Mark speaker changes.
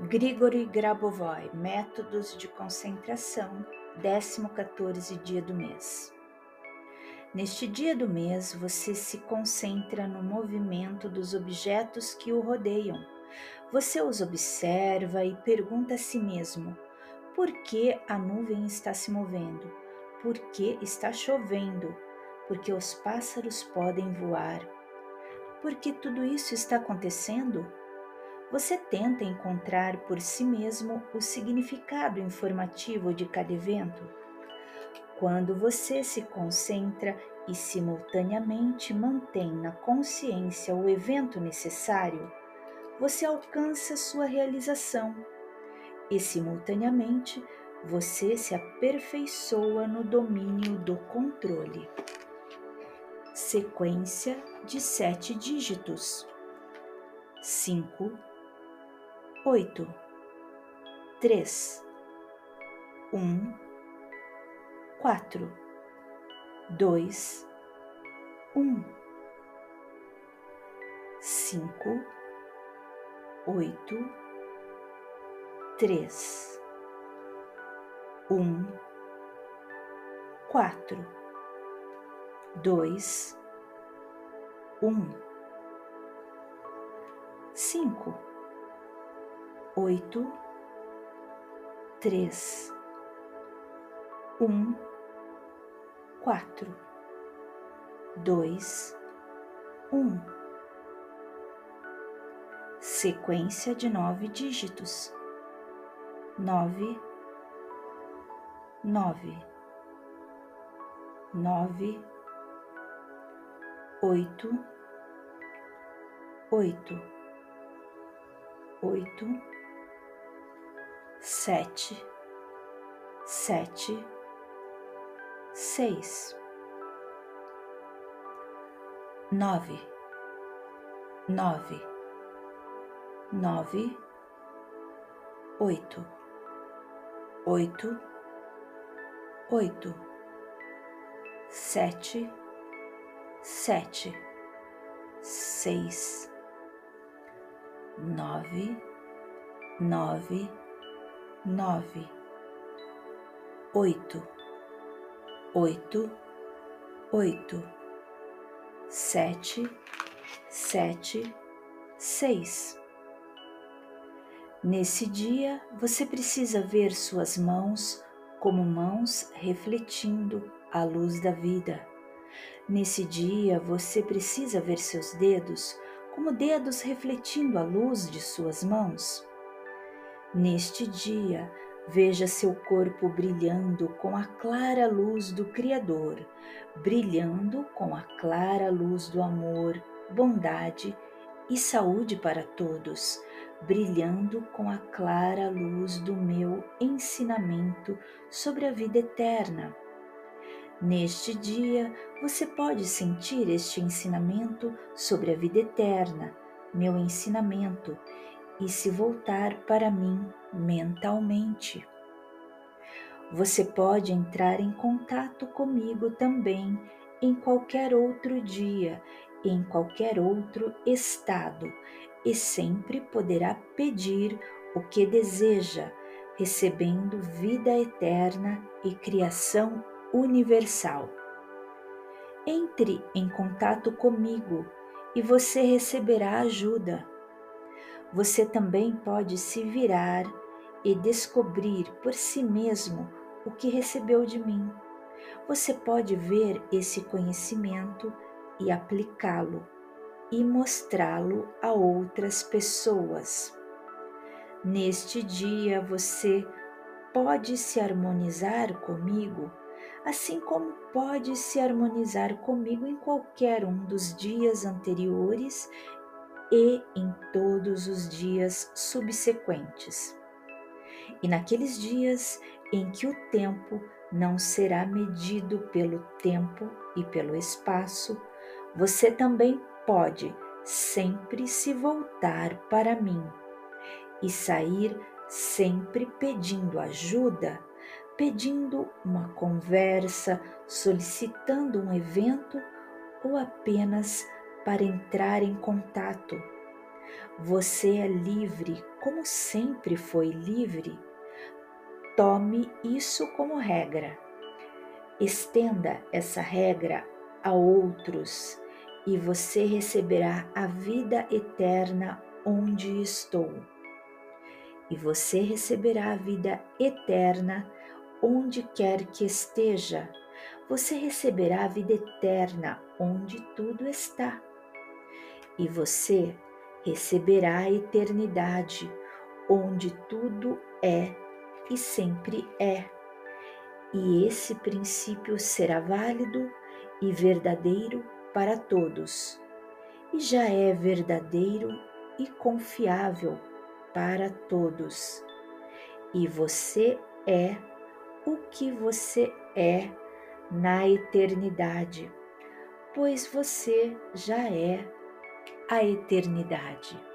Speaker 1: Grigori Grabovoi, Métodos de Concentração, 14 dia do mês. Neste dia do mês, você se concentra no movimento dos objetos que o rodeiam. Você os observa e pergunta a si mesmo: por que a nuvem está se movendo? Por que está chovendo? Porque os pássaros podem voar? Por que tudo isso está acontecendo? Você tenta encontrar por si mesmo o significado informativo de cada evento? Quando você se concentra e simultaneamente mantém na consciência o evento necessário, você alcança sua realização e, simultaneamente, você se aperfeiçoa no domínio do controle. Sequência de sete dígitos: cinco, oito, três, um, quatro, dois, um, cinco, oito, três, um, quatro, dois, um, cinco, oito, três, um, quatro, dois, um. Sequência de nove dígitos. Nove, nove, nove, oito, oito, oito, sete, sete, seis, nove, nove, nove, oito oito, oito, sete, sete, seis, nove, nove, nove, oito, oito, oito, sete, sete, seis. Nesse dia, você precisa ver suas mãos como mãos refletindo a luz da vida. Nesse dia, você precisa ver seus dedos como dedos refletindo a luz de suas mãos. Neste dia, veja seu corpo brilhando com a clara luz do Criador, brilhando com a clara luz do amor, bondade e saúde para todos brilhando com a clara luz do meu ensinamento sobre a vida eterna. Neste dia, você pode sentir este ensinamento sobre a vida eterna, meu ensinamento, e se voltar para mim mentalmente. Você pode entrar em contato comigo também em qualquer outro dia, em qualquer outro estado, e sempre poderá pedir o que deseja, recebendo vida eterna e criação universal. Entre em contato comigo e você receberá ajuda. Você também pode se virar e descobrir por si mesmo o que recebeu de mim. Você pode ver esse conhecimento e aplicá-lo e mostrá-lo a outras pessoas. Neste dia você pode se harmonizar comigo, assim como pode se harmonizar comigo em qualquer um dos dias anteriores e em todos os dias subsequentes. E naqueles dias em que o tempo não será medido pelo tempo e pelo espaço, você também pode sempre se voltar para mim e sair sempre pedindo ajuda, pedindo uma conversa, solicitando um evento ou apenas para entrar em contato. Você é livre como sempre foi livre. Tome isso como regra. Estenda essa regra a outros e você receberá a vida eterna onde estou. E você receberá a vida eterna onde quer que esteja. Você receberá a vida eterna onde tudo está. E você receberá a eternidade onde tudo é e sempre é. E esse princípio será válido e verdadeiro para todos, e já é verdadeiro e confiável para todos. E você é o que você é na eternidade, pois você já é a eternidade.